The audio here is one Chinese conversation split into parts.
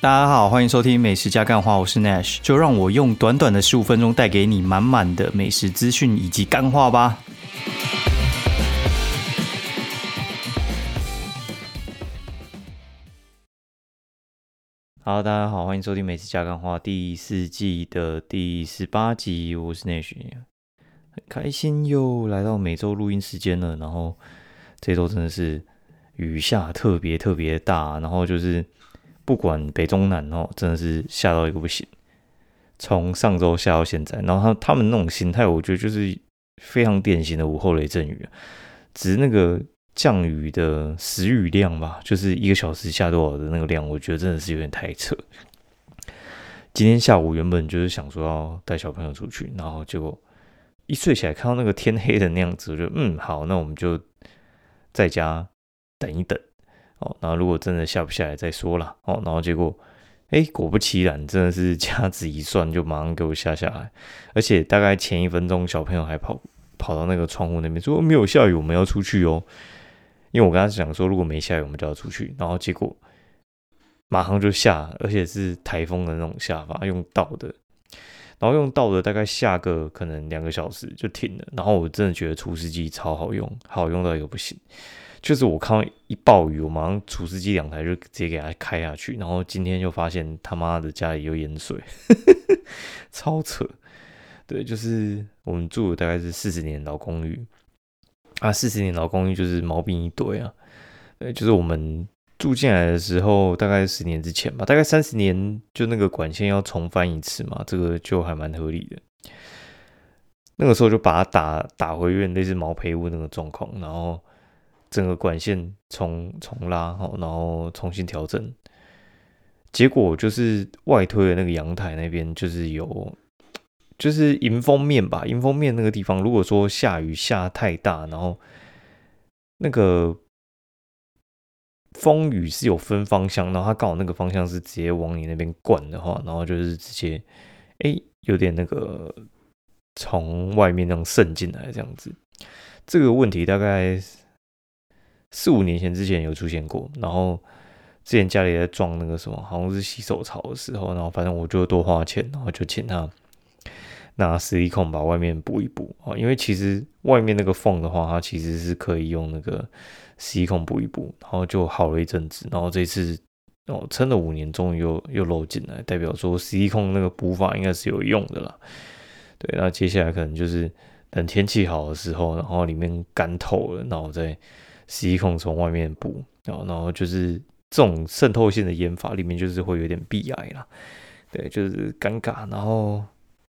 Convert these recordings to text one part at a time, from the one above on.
大家好，欢迎收听美食加干话，我是 Nash，就让我用短短的十五分钟带给你满满的美食资讯以及干话吧。好，大家好，欢迎收听美食加干话第四季的第十八集，我是 Nash，很开心又来到每周录音时间了，然后这周真的是雨下特别特别大，然后就是。不管北中南哦，真的是下到一个不行。从上周下到现在，然后他他们那种心态，我觉得就是非常典型的午后雷阵雨。只是那个降雨的时雨量吧，就是一个小时下多少的那个量，我觉得真的是有点太扯。今天下午原本就是想说要带小朋友出去，然后结果一睡起来看到那个天黑的那样子，我就嗯好，那我们就在家等一等。哦，然后如果真的下不下来再说了哦，然后结果，哎，果不其然，真的是 掐指一算，就马上给我下下来，而且大概前一分钟，小朋友还跑跑到那个窗户那边说没有下雨，我们要出去哦，因为我跟他讲说如果没下雨，我们就要出去，然后结果马上就下，而且是台风的那种下法，用倒的，然后用倒的大概下个可能两个小时就停了，然后我真的觉得除湿机超好用，好用到一个不行。就是我看到一暴雨，我马上除湿机两台就直接给它开下去，然后今天就发现他妈的家里有淹水，超扯。对，就是我们住的大概是四十年老公寓啊，四十年老公寓就是毛病一堆啊。对，就是我们住进来的时候，大概十年之前吧，大概三十年就那个管线要重翻一次嘛，这个就还蛮合理的。那个时候就把它打打回原类似毛坯屋那个状况，然后。整个管线重重拉好，然后重新调整，结果就是外推的那个阳台那边就是有，就是迎风面吧，迎风面那个地方，如果说下雨下太大，然后那个风雨是有分方向，然后它刚好那个方向是直接往你那边灌的话，然后就是直接哎有点那个从外面那种渗进来这样子，这个问题大概。四五年前之前有出现过，然后之前家里在装那个什么，好像是洗手槽的时候，然后反正我就多花钱，然后就请他拿实力控把外面补一补啊，因为其实外面那个缝的话，它其实是可以用那个实力控补一补，然后就好了一阵子，然后这次哦撑了五年，终于又又漏进来，代表说实力控那个补法应该是有用的啦。对，那接下来可能就是等天气好的时候，然后里面干透了，然后再。吸孔从外面补，然后然后就是这种渗透性的烟法里面就是会有点闭癌啦，对，就是尴尬。然后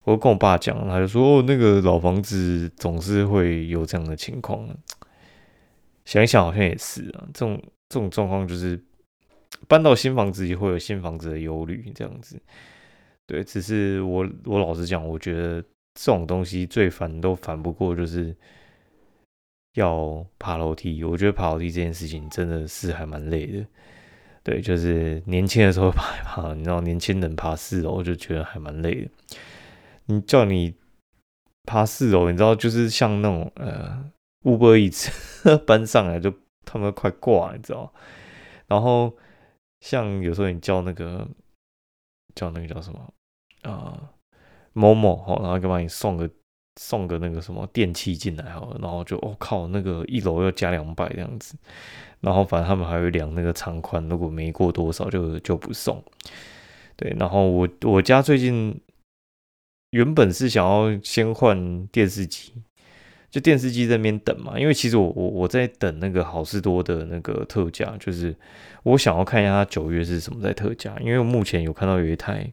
我跟我爸讲，他就说哦，那个老房子总是会有这样的情况。想一想，好像也是啊，这种这种状况就是搬到新房子也会有新房子的忧虑，这样子。对，只是我我老实讲，我觉得这种东西最烦都烦不过就是。要爬楼梯，我觉得爬楼梯这件事情真的是还蛮累的。对，就是年轻的时候爬一爬，你知道，年轻人爬四楼就觉得还蛮累的。你叫你爬四楼，你知道，就是像那种呃，Uber Eats 搬上来就他们快挂，你知道。然后像有时候你叫那个叫那个叫什么啊，某某好，然后就帮你送个。送个那个什么电器进来好了，然后就我靠，那个一楼要加两百这样子，然后反正他们还会量那个长宽，如果没过多少就就不送。对，然后我我家最近原本是想要先换电视机，就电视机在那边等嘛，因为其实我我我在等那个好事多的那个特价，就是我想要看一下它九月是什么在特价，因为我目前有看到有一台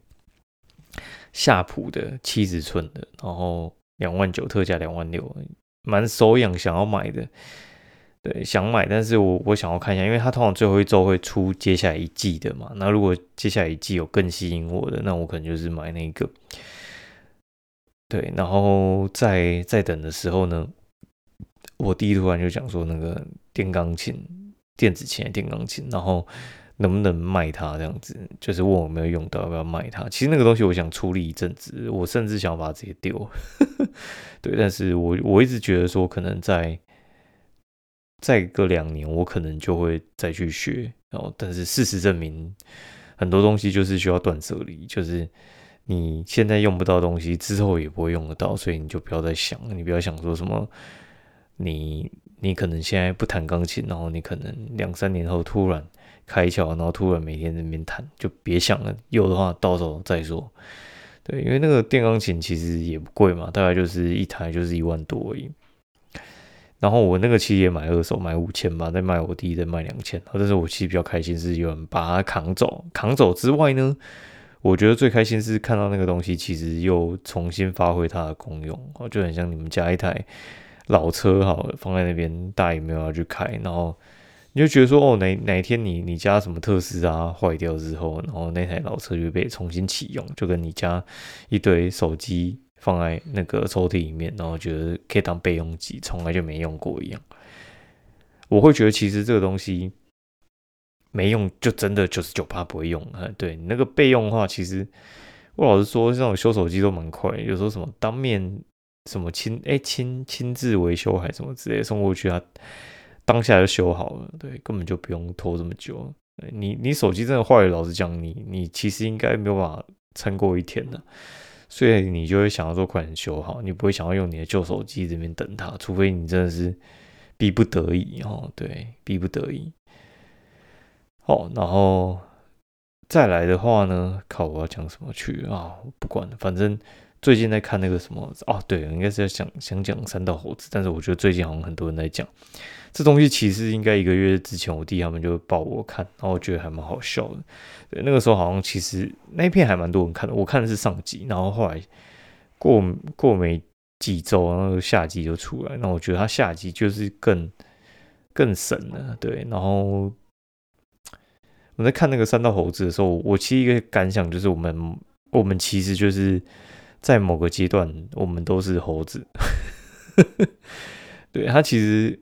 夏普的七十寸的，然后。两万九特价两万六，蛮手痒，想要买的。对，想买，但是我我想要看一下，因为它通常最后一周会出接下来一季的嘛。那如果接下来一季有更吸引我的，那我可能就是买那个。对，然后在在等的时候呢，我弟突然就讲说那个电钢琴、电子琴、电钢琴，然后。能不能卖它这样子，就是问我有没有用到，要不要卖它？其实那个东西我想处理一阵子，我甚至想把它直接丢。对，但是我我一直觉得说，可能在再隔两年，我可能就会再去学。然后，但是事实证明，很多东西就是需要断舍离，就是你现在用不到东西，之后也不会用得到，所以你就不要再想，你不要想说什么，你你可能现在不弹钢琴，然后你可能两三年后突然开窍，然后突然每天在那边弹，就别想了，有的话到时候再说。对，因为那个电钢琴其实也不贵嘛，大概就是一台就是一万多而已。然后我那个其实也买二手，买五千吧，再卖我弟再卖两千。但是我其实比较开心是有人把它扛走，扛走之外呢，我觉得最开心是看到那个东西其实又重新发挥它的功用，哦，就很像你们家一台老车，好，放在那边，大也没有要去开，然后你就觉得说，哦，哪哪天你你家什么特斯拉坏掉之后，然后那台老车就被重新启用，就跟你家一堆手机。放在那个抽屉里面，然后觉得可以当备用机，从来就没用过一样。我会觉得其实这个东西没用，就真的九十九趴不会用啊。对你那个备用的话，其实我老实说，这种修手机都蛮快，有时候什么当面什么亲哎亲亲自维修还是什么之类送过去，啊当下就修好了，对，根本就不用拖这么久。你你手机真的坏了，老实讲，你你其实应该没有办法撑过一天的。所以你就会想要说快点修好，你不会想要用你的旧手机这边等它，除非你真的是逼不得已哦，对，逼不得已。好，然后再来的话呢，靠，我要讲什么去啊？不管了，反正最近在看那个什么哦，对，应该是在想想讲三道猴子，但是我觉得最近好像很多人在讲。这东西其实应该一个月之前，我弟他们就抱我看，然后我觉得还蛮好笑的。对，那个时候好像其实那一片还蛮多人看的，我看的是上集，然后后来过过没几周，然后下集就出来，那我觉得他下集就是更更神了。对，然后我在看那个三道猴子的时候，我其实一个感想就是，我们我们其实就是在某个阶段，我们都是猴子。对他其实。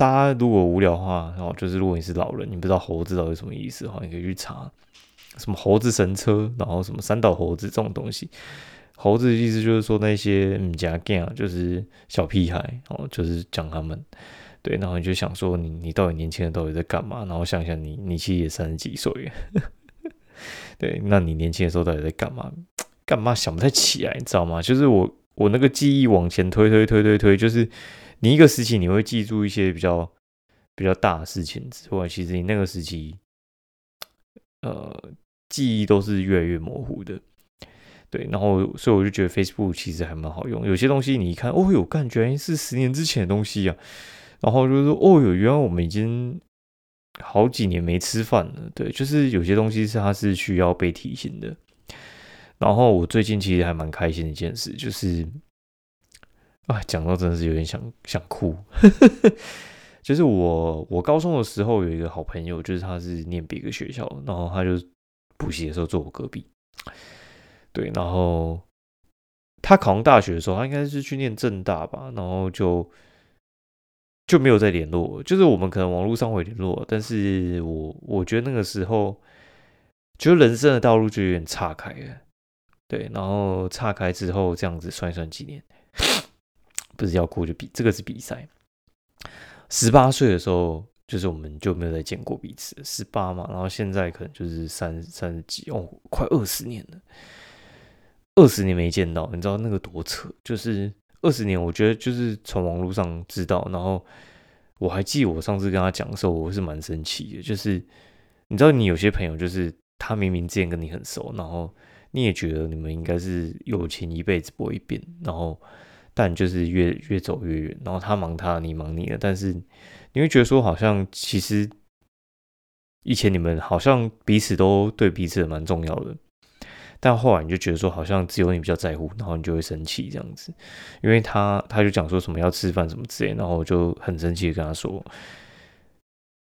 大家如果无聊的话，然后就是如果你是老人，你不知道猴子到底什么意思的话，你可以去查什么猴子神车，然后什么三岛猴子这种东西。猴子的意思就是说那些嗯家 gay 啊，就是小屁孩，哦，就是讲他们。对，然后你就想说你你到底年轻人到底在干嘛？然后想想你你其实也三十几岁，对，那你年轻的时候到底在干嘛？干嘛想不太起来，你知道吗？就是我我那个记忆往前推推推推推，就是。你一个时期你会记住一些比较比较大的事情之外，其实你那个时期，呃，记忆都是越来越模糊的。对，然后所以我就觉得 Facebook 其实还蛮好用，有些东西你一看，哦哟，感觉是十年之前的东西啊。然后就是说，哦哟，原来我们已经好几年没吃饭了。对，就是有些东西是它是需要被提醒的。然后我最近其实还蛮开心的一件事，就是。啊，讲到真的是有点想想哭。就是我，我高中的时候有一个好朋友，就是他是念别个学校，然后他就补习的时候坐我隔壁。对，然后他考上大学的时候，他应该是去念正大吧，然后就就没有再联络。就是我们可能网络上会联络，但是我我觉得那个时候，就人生的道路就有点岔开了。对，然后岔开之后，这样子算一算几年。不是要哭就比这个是比赛。十八岁的时候，就是我们就没有再见过彼此。十八嘛，然后现在可能就是三三十几哦，快二十年了，二十年没见到，你知道那个多扯？就是二十年，我觉得就是从网络上知道，然后我还记得我上次跟他讲的时候，我是蛮生气的。就是你知道，你有些朋友就是他明明之前跟你很熟，然后你也觉得你们应该是友情一辈子不会变，然后。但就是越越走越远，然后他忙他，你忙你的，但是你会觉得说，好像其实以前你们好像彼此都对彼此蛮重要的，但后来你就觉得说，好像只有你比较在乎，然后你就会生气这样子，因为他他就讲说什么要吃饭什么之类，然后我就很生气的跟他说，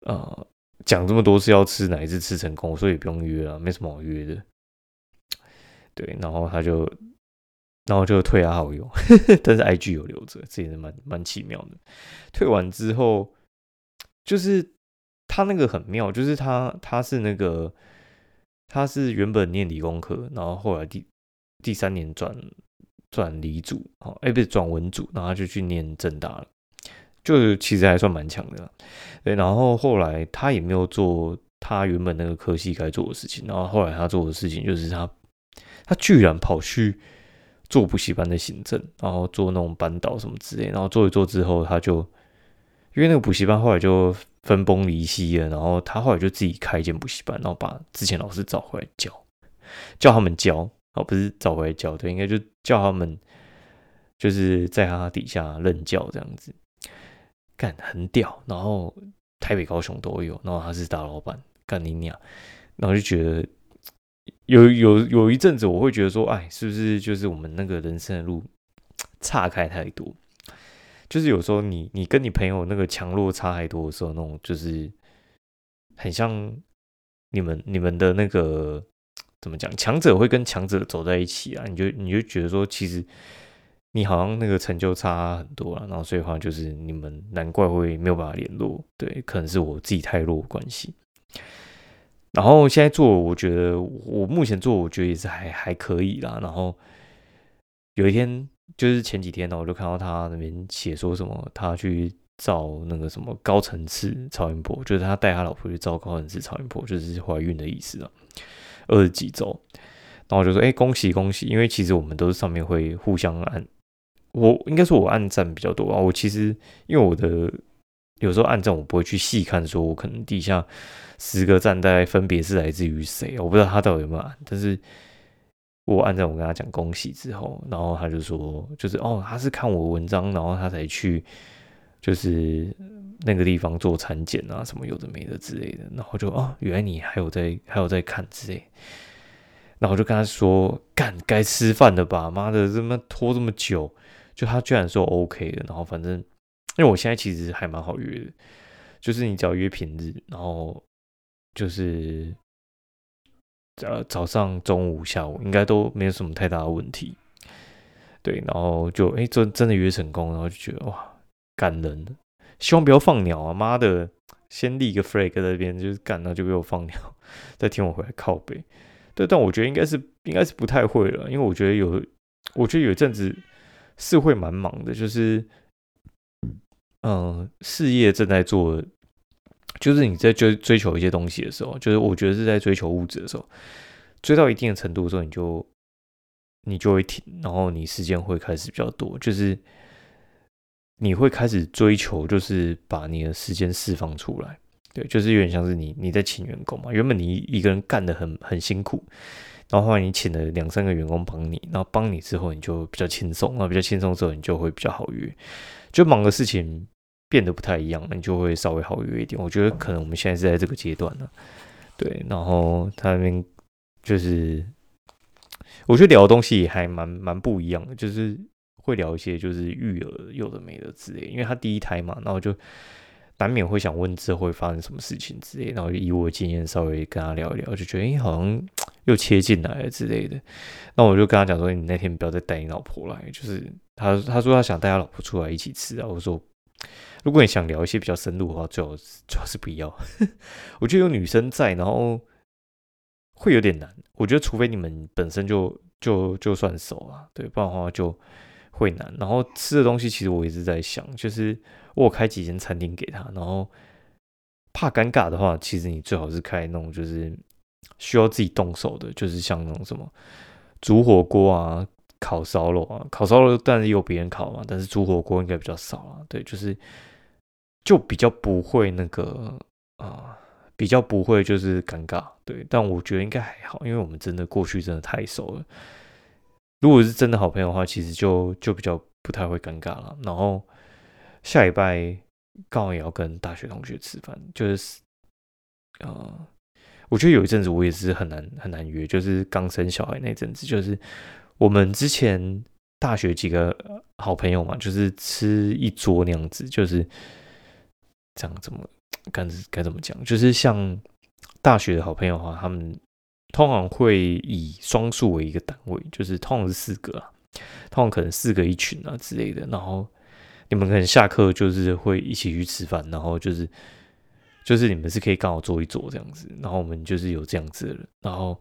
呃，讲这么多次要吃哪一次吃成功，所以也不用约了，没什么好约的，对，然后他就。然后就退他好友，但是 I G 有留着，这也是蛮蛮奇妙的。退完之后，就是他那个很妙，就是他他是那个他是原本念理工科，然后后来第第三年转转理组，哦，哎不是转文组，然后他就去念正大了，就其实还算蛮强的。对，然后后来他也没有做他原本那个科系该做的事情，然后后来他做的事情就是他他居然跑去做补习班的行政，然后做那种班导什么之类，然后做一做之后，他就因为那个补习班后来就分崩离析了，然后他后来就自己开一间补习班，然后把之前老师找回来教，叫他们教，哦，不是找回来教，对，应该就叫他们就是在他底下任教这样子，干很屌，然后。台北、高雄都有，然后他是大老板，干你娘！然后就觉得有有有一阵子，我会觉得说，哎，是不是就是我们那个人生的路 岔开太多？就是有时候你你跟你朋友那个强弱差太多的时候，那种就是很像你们你们的那个 怎么讲？强者会跟强者走在一起啊！你就你就觉得说，其实。你好像那个成就差很多了，然后所以话就是你们难怪会没有办法联络，对，可能是我自己太弱关系。然后现在做，我觉得我目前做，我觉得也是还还可以啦。然后有一天就是前几天呢，我就看到他那边写说什么，他去照那个什么高层次超音波，就是他带他老婆去照高层次超音波，就是怀孕的意思啊，二十几周。然后我就说，哎，恭喜恭喜，因为其实我们都是上面会互相按。我应该说，我暗赞比较多啊。我其实因为我的有时候暗赞，我不会去细看，说我可能底下十个站大概分别是来自于谁，我不知道他到底有没有按。但是我暗赞，我跟他讲恭喜之后，然后他就说，就是哦，他是看我文章，然后他才去就是那个地方做产检啊，什么有的没的之类的。然后就哦，原来你还有在还有在看之类。然后就跟他说，干该吃饭了吧？妈的，这么拖这么久。就他居然说 OK 的，然后反正因为我现在其实还蛮好约的，就是你只要约平日，然后就是呃早上、中午、下午应该都没有什么太大的问题。对，然后就哎真真的约成功，然后就觉得哇感人，希望不要放鸟啊！妈的，先立一个 flag 在那边，就是干，然后就给我放鸟，再听我回来靠背。对，但我觉得应该是应该是不太会了，因为我觉得有，我觉得有一阵子。是会蛮忙的，就是，嗯，事业正在做，就是你在追追求一些东西的时候，就是我觉得是在追求物质的时候，追到一定的程度的时候，你就你就会停，然后你时间会开始比较多，就是你会开始追求，就是把你的时间释放出来，对，就是有点像是你你在请员工嘛，原本你一个人干的很很辛苦。然后后来你请了两三个员工帮你，然后帮你之后你就比较轻松，然后比较轻松之后你就会比较好约，就忙的事情变得不太一样，你就会稍微好约一点。我觉得可能我们现在是在这个阶段呢，对。然后他那边就是，我觉得聊的东西还蛮蛮不一样的，就是会聊一些就是育儿有的没的之类，因为他第一胎嘛，然后就。难免会想问之后会发生什么事情之类，然后以我的经验稍微跟他聊一聊，就觉得哎，好像又切进来了之类的。那我就跟他讲说，你那天不要再带你老婆来，就是他他说他想带他老婆出来一起吃啊。我说，如果你想聊一些比较深入的话，最好最好是不要。我觉得有女生在，然后会有点难。我觉得除非你们本身就就就算熟啊，对，不然的话就会难。然后吃的东西，其实我一直在想，就是。我开几间餐厅给他，然后怕尴尬的话，其实你最好是开那种就是需要自己动手的，就是像那种什么煮火锅啊、烤烧肉啊。烤烧肉但是有别人烤嘛，但是煮火锅应该比较少啊。对，就是就比较不会那个啊，比较不会就是尴尬。对，但我觉得应该还好，因为我们真的过去真的太熟了。如果是真的好朋友的话，其实就就比较不太会尴尬了。然后。下礼拜刚好也要跟大学同学吃饭，就是，呃，我觉得有一阵子我也是很难很难约，就是刚生小孩那阵子，就是我们之前大学几个好朋友嘛，就是吃一桌那样子，就是这样怎么该该怎么讲，就是像大学的好朋友的话，他们通常会以双数为一个单位，就是通常是四个啊，通常可能四个一群啊之类的，然后。你们可能下课就是会一起去吃饭，然后就是就是你们是可以刚好坐一坐这样子，然后我们就是有这样子的人，然后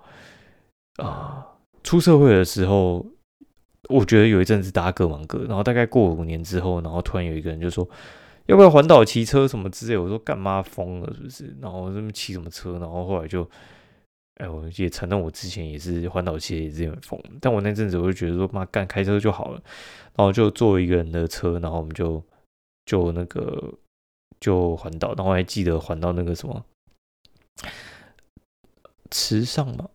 啊出社会的时候，我觉得有一阵子大家各忙各，然后大概过五年之后，然后突然有一个人就说，要不要环岛骑车什么之类？我说干嘛疯了是不是？然后这么骑什么车？然后后来就，哎，我也承认我之前也是环岛骑也是很疯，但我那阵子我就觉得说妈干开车就好了，然后就坐一个人的车，然后我们就就那个就环岛，然后还记得环到那个什么池上嘛，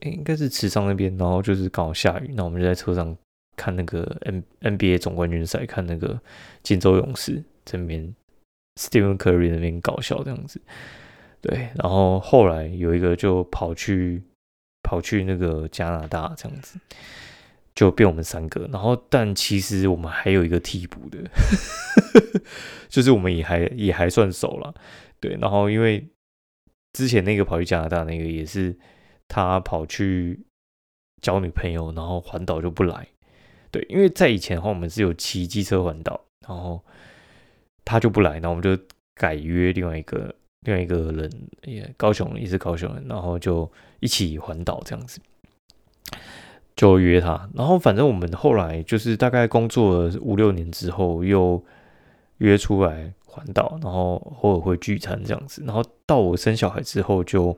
哎，应该是池上那边，然后就是刚好下雨，那我们就在车上看那个 N NBA 总冠军赛，看那个金州勇士。这边 Stephen Curry 那边搞笑这样子，对，然后后来有一个就跑去跑去那个加拿大这样子，就变我们三个，然后但其实我们还有一个替补的，就是我们也还也还算熟了，对，然后因为之前那个跑去加拿大那个也是他跑去交女朋友，然后环岛就不来，对，因为在以前的话我们是有骑机车环岛，然后。他就不来，那我们就改约另外一个另外一个人，也高雄也是高雄人，然后就一起环岛这样子，就约他。然后反正我们后来就是大概工作了五六年之后，又约出来环岛，然后偶尔会聚餐这样子。然后到我生小孩之后就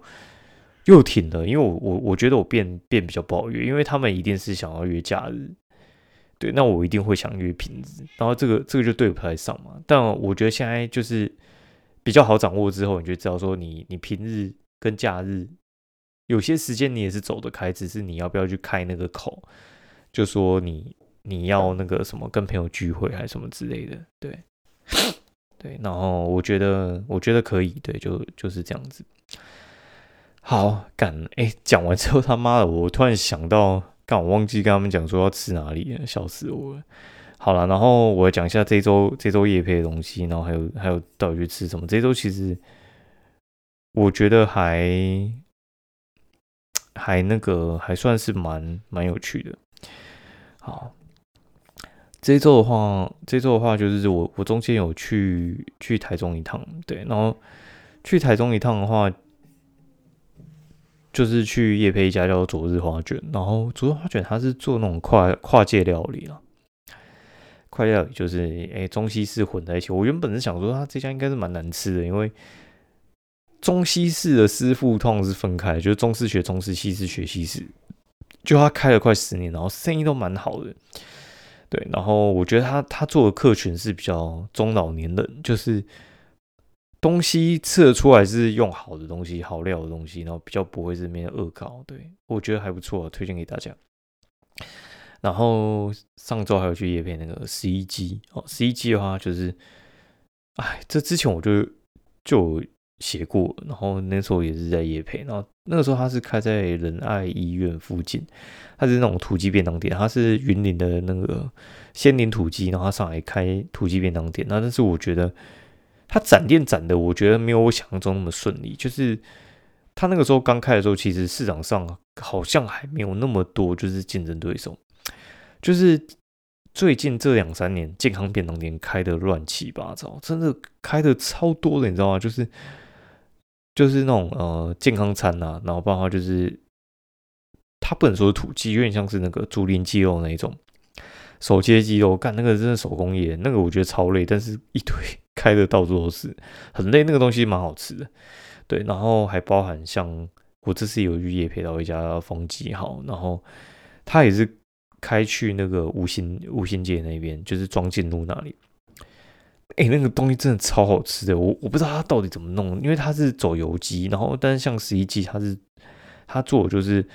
又停了，因为我我我觉得我变变比较不好约，因为他们一定是想要约假日。对，那我一定会想约平日，然后这个这个就对不太上嘛。但我觉得现在就是比较好掌握之后，你就知道说你你平日跟假日有些时间你也是走得开，只是你要不要去开那个口，就说你你要那个什么跟朋友聚会还是什么之类的，对对。然后我觉得我觉得可以，对，就就是这样子。好，干哎，讲完之后他妈的，我突然想到。刚我忘记跟他们讲说要吃哪里，笑死我了。好了，然后我讲一下这周这周夜配的东西，然后还有还有到底去吃什么。这周其实我觉得还还那个还算是蛮蛮有趣的。好，这周的话，这周的话就是我我中间有去去台中一趟，对，然后去台中一趟的话。就是去夜配一家叫做昨日花卷，然后昨日花卷它是做那种跨跨界料理啊，跨界料理就是哎中西式混在一起。我原本是想说他这家应该是蛮难吃的，因为中西式的师傅通常是分开，就是中式学中式，西式学西式。就他开了快十年，然后生意都蛮好的。对，然后我觉得他他做的客群是比较中老年人，就是。东西吃得出来是用好的东西、好料的东西，然后比较不会是那边恶搞，对我觉得还不错，推荐给大家。然后上周还有去夜配那个十一机哦，十一机的话就是，哎，这之前我就就写过，然后那时候也是在夜配，然后那个时候他是开在仁爱医院附近，他是那种土鸡便当店，他是云林的那个仙林土鸡，然后他上来开土鸡便当店，那但是我觉得。他展店展的，我觉得没有我想象中那么顺利。就是他那个时候刚开的时候，其实市场上好像还没有那么多就是竞争对手。就是最近这两三年，健康便当店开的乱七八糟，真的开的超多的，你知道吗？就是就是那种呃健康餐呐，然后包括就是他不能说是土鸡，有点像是那个竹林鸡肉那一种手切鸡肉，干那个真的手工业，那个我觉得超累，但是一堆。开的到处都是，很累。那个东西蛮好吃的，对。然后还包含像我这次有去夜配到一家风记号，然后他也是开去那个五星五星街那边，就是庄进路那里。哎，那个东西真的超好吃的，我我不知道他到底怎么弄，因为他是走油鸡，然后但是像十一季他是他做就是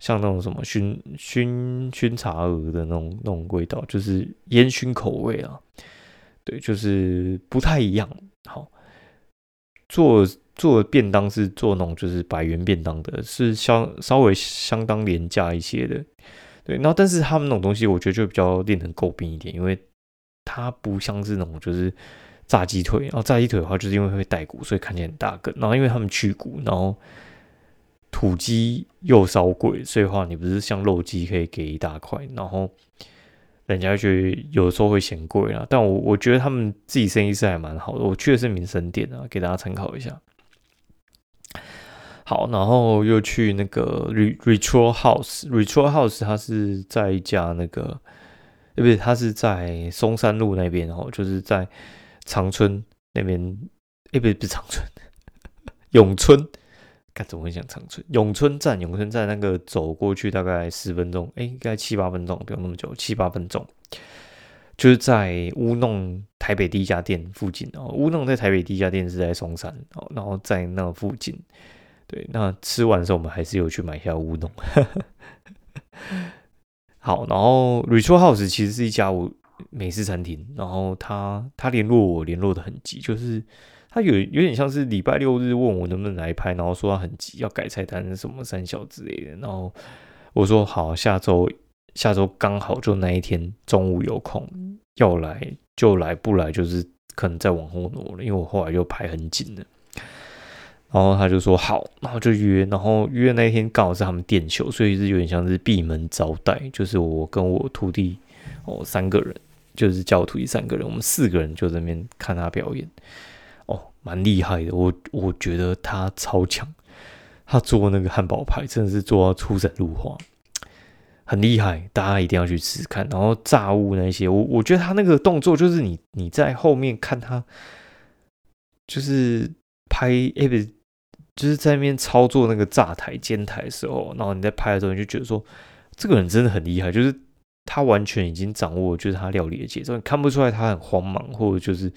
像那种什么熏熏熏茶鹅的那种那种味道，就是烟熏口味啊。对，就是不太一样。好，做做便当是做那种就是百元便当的，是相稍微相当廉价一些的。对，然后但是他们那种东西，我觉得就比较令人诟病一点，因为它不像是那种就是炸鸡腿。然后炸鸡腿的话，就是因为会带骨，所以看起来很大根。然后因为他们去骨，然后土鸡又稍贵，所以话你不是像肉鸡可以给一大块，然后。人家觉得有时候会嫌贵啊，但我我觉得他们自己生意是还蛮好的。我去的是民生店啊，给大家参考一下。好，然后又去那个 Ritual House，Ritual House 它是在一家那个，对不对？它是在松山路那边，然后就是在长春那边，哎，不是不是长春，永春，该怎么会讲长春？永春站，永春站那个走过去大概十分钟，哎，应该七八分钟，不用那么久，七八分钟，就是在乌弄台北第一家店附近哦。乌弄在台北第一家店是在松山哦，然后在那附近。对，那吃完的时候，我们还是有去买一下乌弄。好，然后 r i c h a House 其实是一家美式餐厅，然后他他联络我联络的很急，就是他有有点像是礼拜六日问我能不能来拍，然后说他很急要改菜单什么三小之类的，然后我说好，下周下周刚好就那一天中午有空要来就来，不来就是可能再往后挪了，因为我后来就排很紧了。然后他就说好，然后就约，然后约那一天刚好是他们店休，所以是有点像是闭门招待，就是我跟我徒弟哦三个人，就是叫徒弟三个人，我们四个人就在那边看他表演，哦，蛮厉害的，我我觉得他超强，他做那个汉堡排真的是做到出神入化，很厉害，大家一定要去试试看。然后炸物那些，我我觉得他那个动作就是你你在后面看他，就是拍哎不。就是在那边操作那个炸台、煎台的时候，然后你在拍的时候，你就觉得说，这个人真的很厉害，就是他完全已经掌握，就是他料理的节奏，你看不出来他很慌忙，或者就是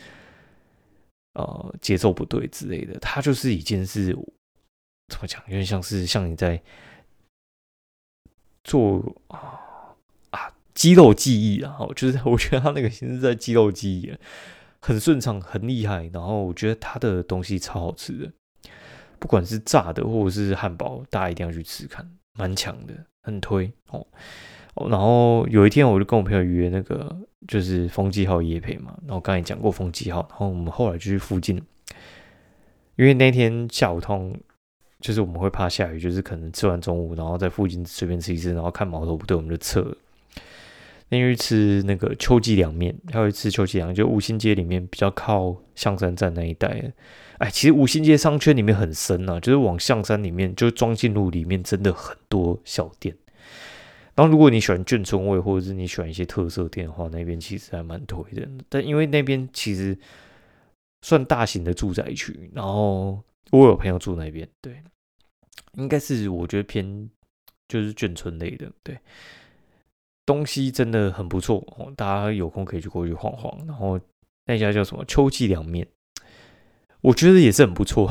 呃节奏不对之类的，他就是已经是怎么讲，有点像是像你在做啊啊肌肉记忆啊，就是我觉得他那个其实在肌肉记忆，很顺畅，很厉害，然后我觉得他的东西超好吃的。不管是炸的或者是汉堡，大家一定要去吃看，蛮强的，很推哦。然后有一天，我就跟我朋友约那个，就是风纪号夜配嘛。然后刚才讲过风纪号，然后我们后来就去附近，因为那天下午通，就是我们会怕下雨，就是可能吃完中午，然后在附近随便吃一吃，然后看毛头不对，我们就撤了。那天去吃那个秋季凉面，还有吃秋季凉，就五星街里面比较靠象山站那一带。哎，其实五星街商圈里面很深啊，就是往象山里面，就是庄进路里面，真的很多小店。然后，如果你喜欢眷村味，或者是你喜欢一些特色店的话，那边其实还蛮推的。但因为那边其实算大型的住宅区，然后我有朋友住那边，对，应该是我觉得偏就是眷村类的，对，东西真的很不错，大家有空可以去过去晃晃。然后那家叫什么秋季凉面。我觉得也是很不错，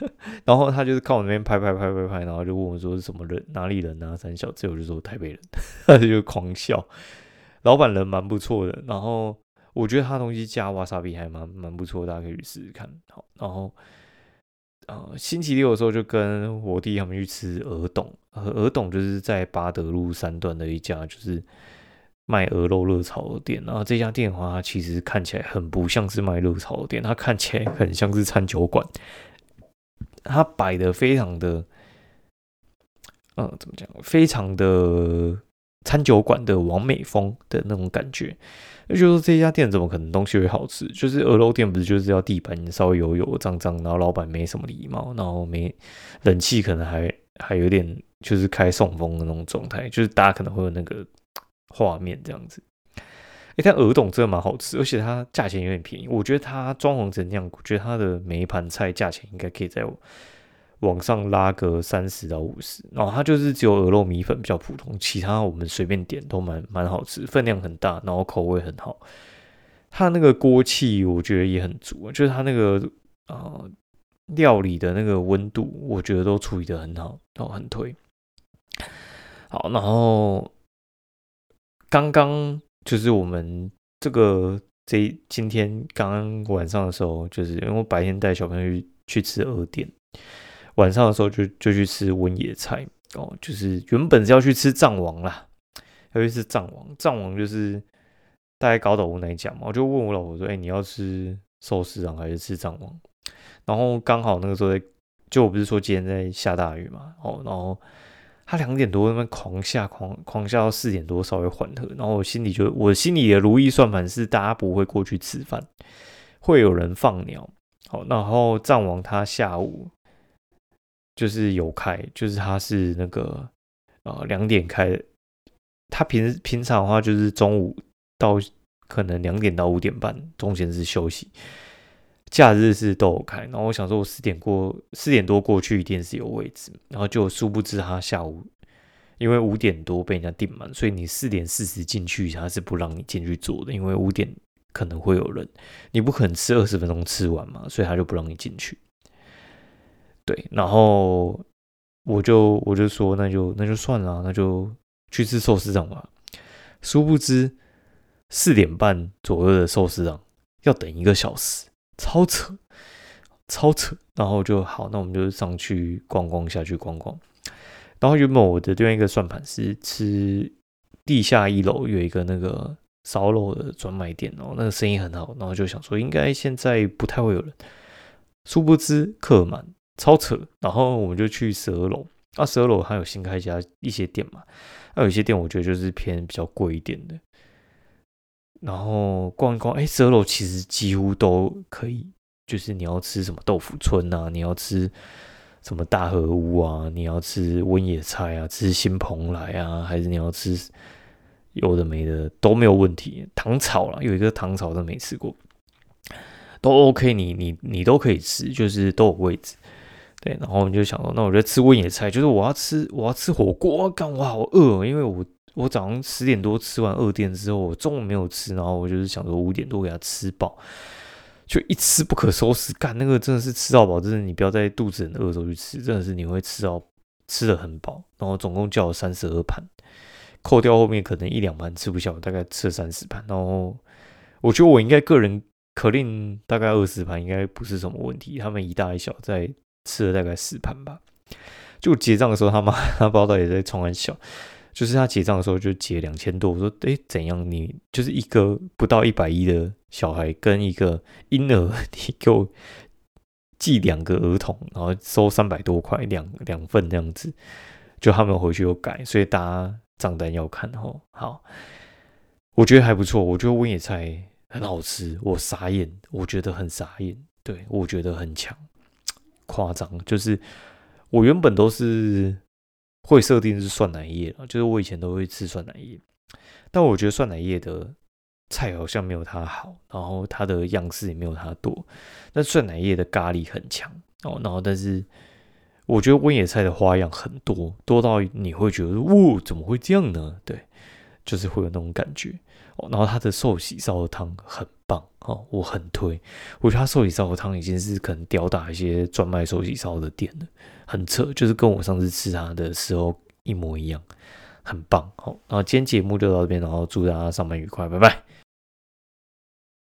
然后他就是看我那边拍拍拍拍拍，然后就问我说是什么人，哪里人啊？三小，这我就说台北人，他就狂笑。老板人蛮不错的，然后我觉得他东西加瓦萨比还蛮蛮不错，大家可以试试看。好，然后呃星期六的时候就跟我弟他们去吃鹅董，鹅董就是在巴德路三段的一家，就是。卖鹅肉热炒的店，然后这家店的话，其实看起来很不像是卖热炒的店，它看起来很像是餐酒馆。它摆的非常的，嗯，怎么讲？非常的餐酒馆的完美风的那种感觉。就说这家店怎么可能东西会好吃？就是二楼店不是就是要地板稍微油油脏脏，然后老板没什么礼貌，然后没冷气，可能还还有点就是开送风的那种状态，就是大家可能会有那个。画面这样子，哎，但鹅董真的蛮好吃，而且它价钱有点便宜。我觉得它装潢成这样，我觉得它的每一盘菜价钱应该可以在往上拉个三十到五十。然后它就是只有鹅肉米粉比较普通，其他我们随便点都蛮蛮好吃，分量很大，然后口味很好。它那个锅气我觉得也很足，就是它那个呃料理的那个温度，我觉得都处理的很好，然后很推。好，然后。刚刚就是我们这个这今天刚刚晚上的时候，就是因为我白天带小朋友去吃二店，晚上的时候就就去吃温野菜哦，就是原本是要去吃藏王啦，要去吃藏王，藏王就是大概搞到我那一家嘛，我就问我老婆说：“哎，你要吃寿司啊，还是吃藏王？”然后刚好那个时候在，就我不是说今天在下大雨嘛，哦，然后。他两点多那边狂下，狂狂下到四点多稍微缓和，然后我心里就我心里的如意算盘是大家不会过去吃饭，会有人放鸟。好，然后藏王他下午就是有开，就是他是那个呃两点开，他平平常的话就是中午到可能两点到五点半中间是休息，假日是都有开。然后我想说，我四点过四点多过去一定是有位置，然后就殊不知他下午因为五点多被人家订满，所以你四点四十进去他是不让你进去坐的，因为五点可能会有人，你不可能吃二十分钟吃完嘛，所以他就不让你进去。对，然后我就我就说那就那就算了，那就去吃寿司长吧。殊不知。四点半左右的寿司长要等一个小时，超扯，超扯。然后就好，那我们就上去逛逛，下去逛逛。然后原本我的另外一个算盘是吃地下一楼有一个那个烧肉的专卖店哦，那个生意很好。然后就想说应该现在不太会有人，殊不知客满，超扯。然后我们就去十二楼，啊，十二楼还有新开一家一些店嘛，那有些店我觉得就是偏比较贵一点的。然后逛一逛，哎，蛇楼其实几乎都可以，就是你要吃什么豆腐村啊，你要吃什么大河屋啊，你要吃温野菜啊，吃新蓬莱啊，还是你要吃有的没的都没有问题。糖炒了，有一个糖炒都没吃过，都 OK，你你你都可以吃，就是都有位置。对，然后我们就想说，那我觉得吃温野菜，就是我要吃我要吃火锅，干我好饿，因为我。我早上十点多吃完二店之后，我中午没有吃，然后我就是想说五点多给他吃饱，就一吃不可收拾。干那个真的是吃到饱，真的你不要在肚子很饿的时候去吃，真的是你会吃到吃的很饱。然后总共叫了三十二盘，扣掉后面可能一两盘吃不下，我大概吃了三十盘。然后我觉得我应该个人可令大概二十盘应该不是什么问题。他们一大一小在吃了大概十盘吧。就结账的时候，他妈他不知道也在冲很小。就是他结账的时候就结两千多，我说哎怎样？你就是一个不到一百一的小孩跟一个婴儿，你给我寄两个儿童，然后收三百多块两两份这样子，就他们回去又改，所以大家账单要看哦。好，我觉得还不错，我觉得温野菜很好吃，我傻眼，我觉得很傻眼，对我觉得很强，夸张，就是我原本都是。会设定是酸奶液了，就是我以前都会吃酸奶液，但我觉得酸奶液的菜好像没有它好，然后它的样式也没有它多。但酸奶液的咖喱很强哦，然后但是我觉得温野菜的花样很多，多到你会觉得，哇，怎么会这样呢？对，就是会有那种感觉哦。然后它的寿喜烧的汤很棒哦，我很推。我觉得他寿喜烧的汤已经是可能吊打一些专卖寿喜烧的店了。很扯，就是跟我上次吃它的时候一模一样，很棒。好，然后今天节目就到这边，然后祝大家上班愉快，拜拜。